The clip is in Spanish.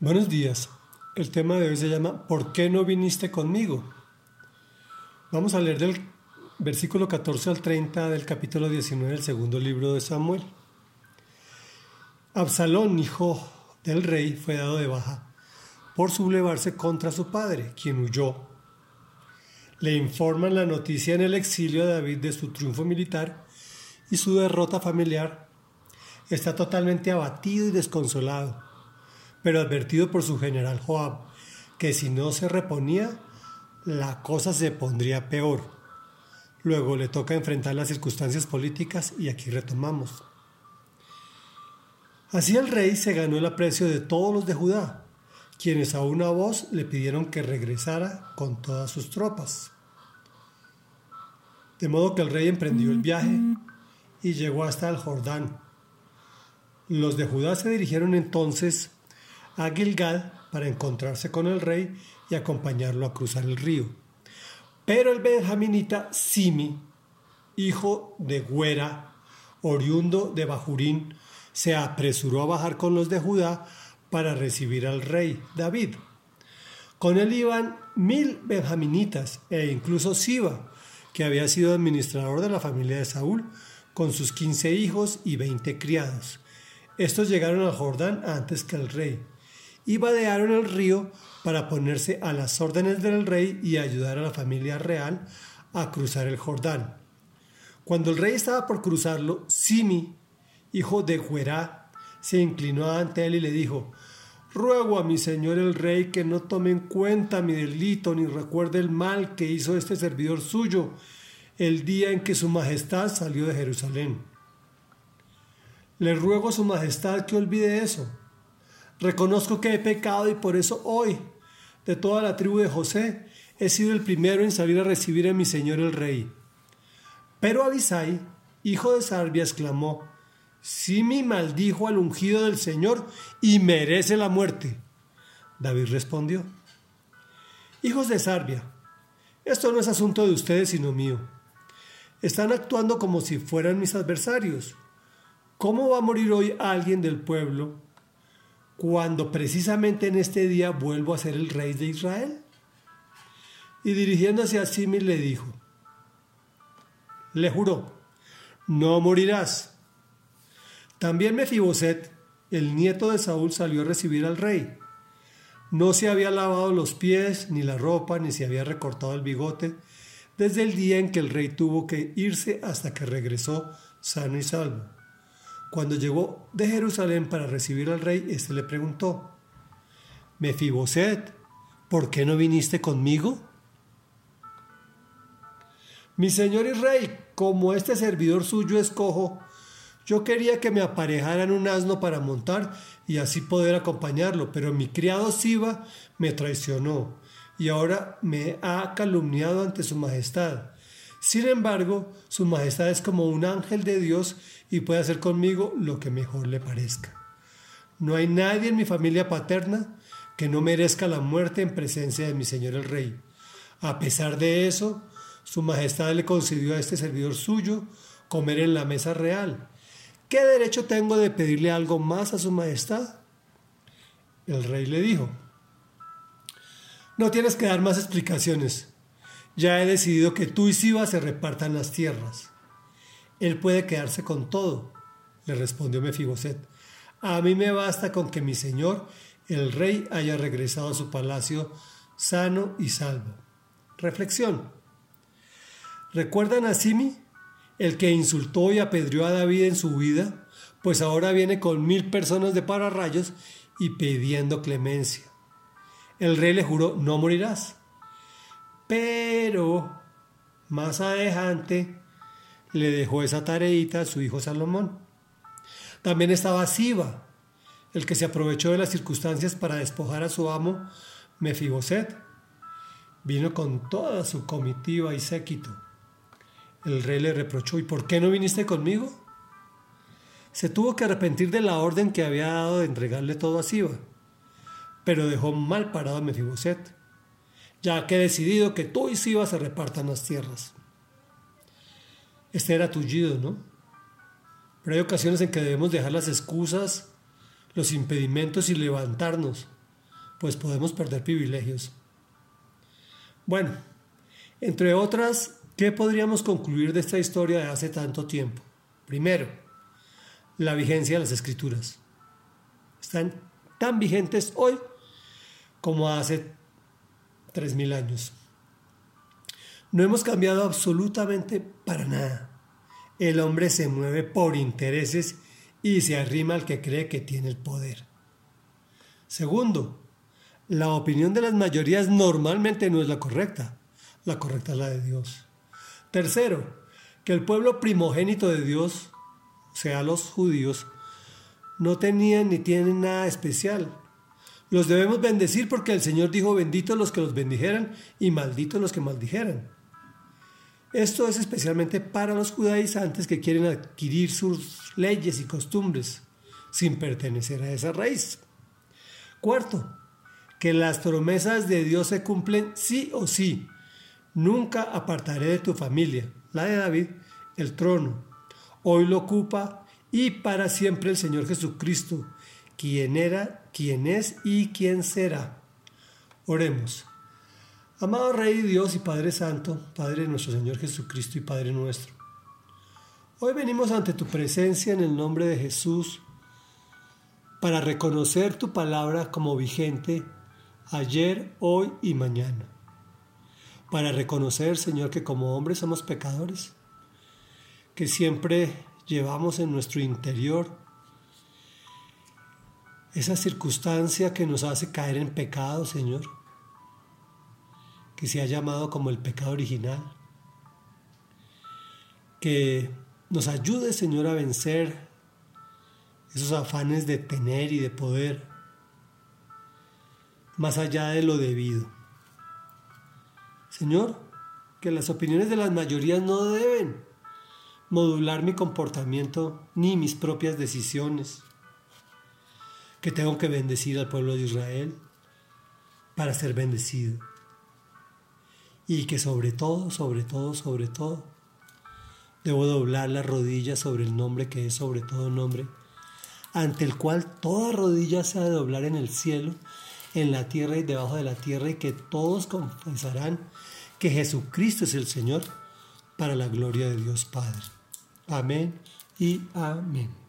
Buenos días. El tema de hoy se llama ¿Por qué no viniste conmigo? Vamos a leer del versículo 14 al 30 del capítulo 19 del segundo libro de Samuel. Absalón, hijo del rey, fue dado de baja por sublevarse contra su padre, quien huyó. Le informan la noticia en el exilio a David de su triunfo militar y su derrota familiar. Está totalmente abatido y desconsolado pero advertido por su general Joab que si no se reponía, la cosa se pondría peor. Luego le toca enfrentar las circunstancias políticas y aquí retomamos. Así el rey se ganó el aprecio de todos los de Judá, quienes a una voz le pidieron que regresara con todas sus tropas. De modo que el rey emprendió el viaje y llegó hasta el Jordán. Los de Judá se dirigieron entonces a Gilgal para encontrarse con el rey y acompañarlo a cruzar el río. Pero el benjaminita Simi, hijo de Güera, oriundo de Bajurín, se apresuró a bajar con los de Judá para recibir al rey David. Con él iban mil benjaminitas e incluso Siba, que había sido administrador de la familia de Saúl, con sus quince hijos y veinte criados. Estos llegaron al Jordán antes que el rey y vadearon el río para ponerse a las órdenes del rey y ayudar a la familia real a cruzar el Jordán. Cuando el rey estaba por cruzarlo, Simi, hijo de Juerá, se inclinó ante él y le dijo, Ruego a mi señor el rey que no tome en cuenta mi delito ni recuerde el mal que hizo este servidor suyo el día en que su majestad salió de Jerusalén. Le ruego a su majestad que olvide eso Reconozco que he pecado y por eso hoy, de toda la tribu de José, he sido el primero en salir a recibir a mi señor el rey. Pero Abisai, hijo de Sarbia, exclamó, me maldijo al ungido del Señor y merece la muerte. David respondió, Hijos de Sarbia, esto no es asunto de ustedes sino mío. Están actuando como si fueran mis adversarios. ¿Cómo va a morir hoy alguien del pueblo cuando precisamente en este día vuelvo a ser el rey de Israel? Y dirigiéndose a Simil le dijo, le juró, no morirás. También Mefiboset, el nieto de Saúl, salió a recibir al rey. No se había lavado los pies, ni la ropa, ni se había recortado el bigote, desde el día en que el rey tuvo que irse hasta que regresó sano y salvo. Cuando llegó de Jerusalén para recibir al rey, éste le preguntó, Mefiboset, ¿por qué no viniste conmigo? Mi señor y rey, como este servidor suyo es cojo, yo quería que me aparejaran un asno para montar y así poder acompañarlo, pero mi criado Siba me traicionó y ahora me ha calumniado ante su majestad. Sin embargo, su majestad es como un ángel de Dios y puede hacer conmigo lo que mejor le parezca. No hay nadie en mi familia paterna que no merezca la muerte en presencia de mi señor el rey. A pesar de eso, su majestad le concedió a este servidor suyo comer en la mesa real. ¿Qué derecho tengo de pedirle algo más a su majestad? El rey le dijo, no tienes que dar más explicaciones ya he decidido que tú y Siba se repartan las tierras. Él puede quedarse con todo, le respondió Mefiboset. A mí me basta con que mi señor, el rey, haya regresado a su palacio sano y salvo. Reflexión. ¿Recuerdan a Simi, el que insultó y apedreó a David en su vida? Pues ahora viene con mil personas de pararrayos y pidiendo clemencia. El rey le juró, no morirás. Pero más adelante le dejó esa tareita a su hijo Salomón. También estaba Siba, el que se aprovechó de las circunstancias para despojar a su amo Mefiboset. Vino con toda su comitiva y séquito. El rey le reprochó, ¿y por qué no viniste conmigo? Se tuvo que arrepentir de la orden que había dado de entregarle todo a Siba, pero dejó mal parado a Mefiboset ya que he decidido que tú y Siba se repartan las tierras. Este era tullido, ¿no? Pero hay ocasiones en que debemos dejar las excusas, los impedimentos y levantarnos pues podemos perder privilegios. Bueno, entre otras, ¿qué podríamos concluir de esta historia de hace tanto tiempo? Primero, la vigencia de las escrituras. Están tan vigentes hoy como hace 3.000 años. No hemos cambiado absolutamente para nada. El hombre se mueve por intereses y se arrima al que cree que tiene el poder. Segundo, la opinión de las mayorías normalmente no es la correcta. La correcta es la de Dios. Tercero, que el pueblo primogénito de Dios, sea, los judíos, no tenían ni tienen nada especial. Los debemos bendecir porque el Señor dijo benditos los que los bendijeran y malditos los que maldijeran. Esto es especialmente para los judaizantes que quieren adquirir sus leyes y costumbres sin pertenecer a esa raíz. Cuarto, que las promesas de Dios se cumplen sí o sí. Nunca apartaré de tu familia, la de David, el trono. Hoy lo ocupa y para siempre el Señor Jesucristo, quien era, quien es y quien será. Oremos. Amado Rey Dios y Padre Santo, Padre de nuestro Señor Jesucristo y Padre nuestro. Hoy venimos ante tu presencia en el nombre de Jesús para reconocer tu palabra como vigente ayer, hoy y mañana. Para reconocer, Señor, que como hombres somos pecadores, que siempre llevamos en nuestro interior esa circunstancia que nos hace caer en pecado, Señor que se ha llamado como el pecado original. Que nos ayude, Señor, a vencer esos afanes de tener y de poder más allá de lo debido. Señor, que las opiniones de las mayorías no deben modular mi comportamiento ni mis propias decisiones. Que tengo que bendecir al pueblo de Israel para ser bendecido y que sobre todo, sobre todo, sobre todo, debo doblar las rodillas sobre el nombre que es sobre todo nombre, ante el cual toda rodilla se ha de doblar en el cielo, en la tierra y debajo de la tierra, y que todos confesarán que Jesucristo es el Señor, para la gloria de Dios Padre. Amén y amén.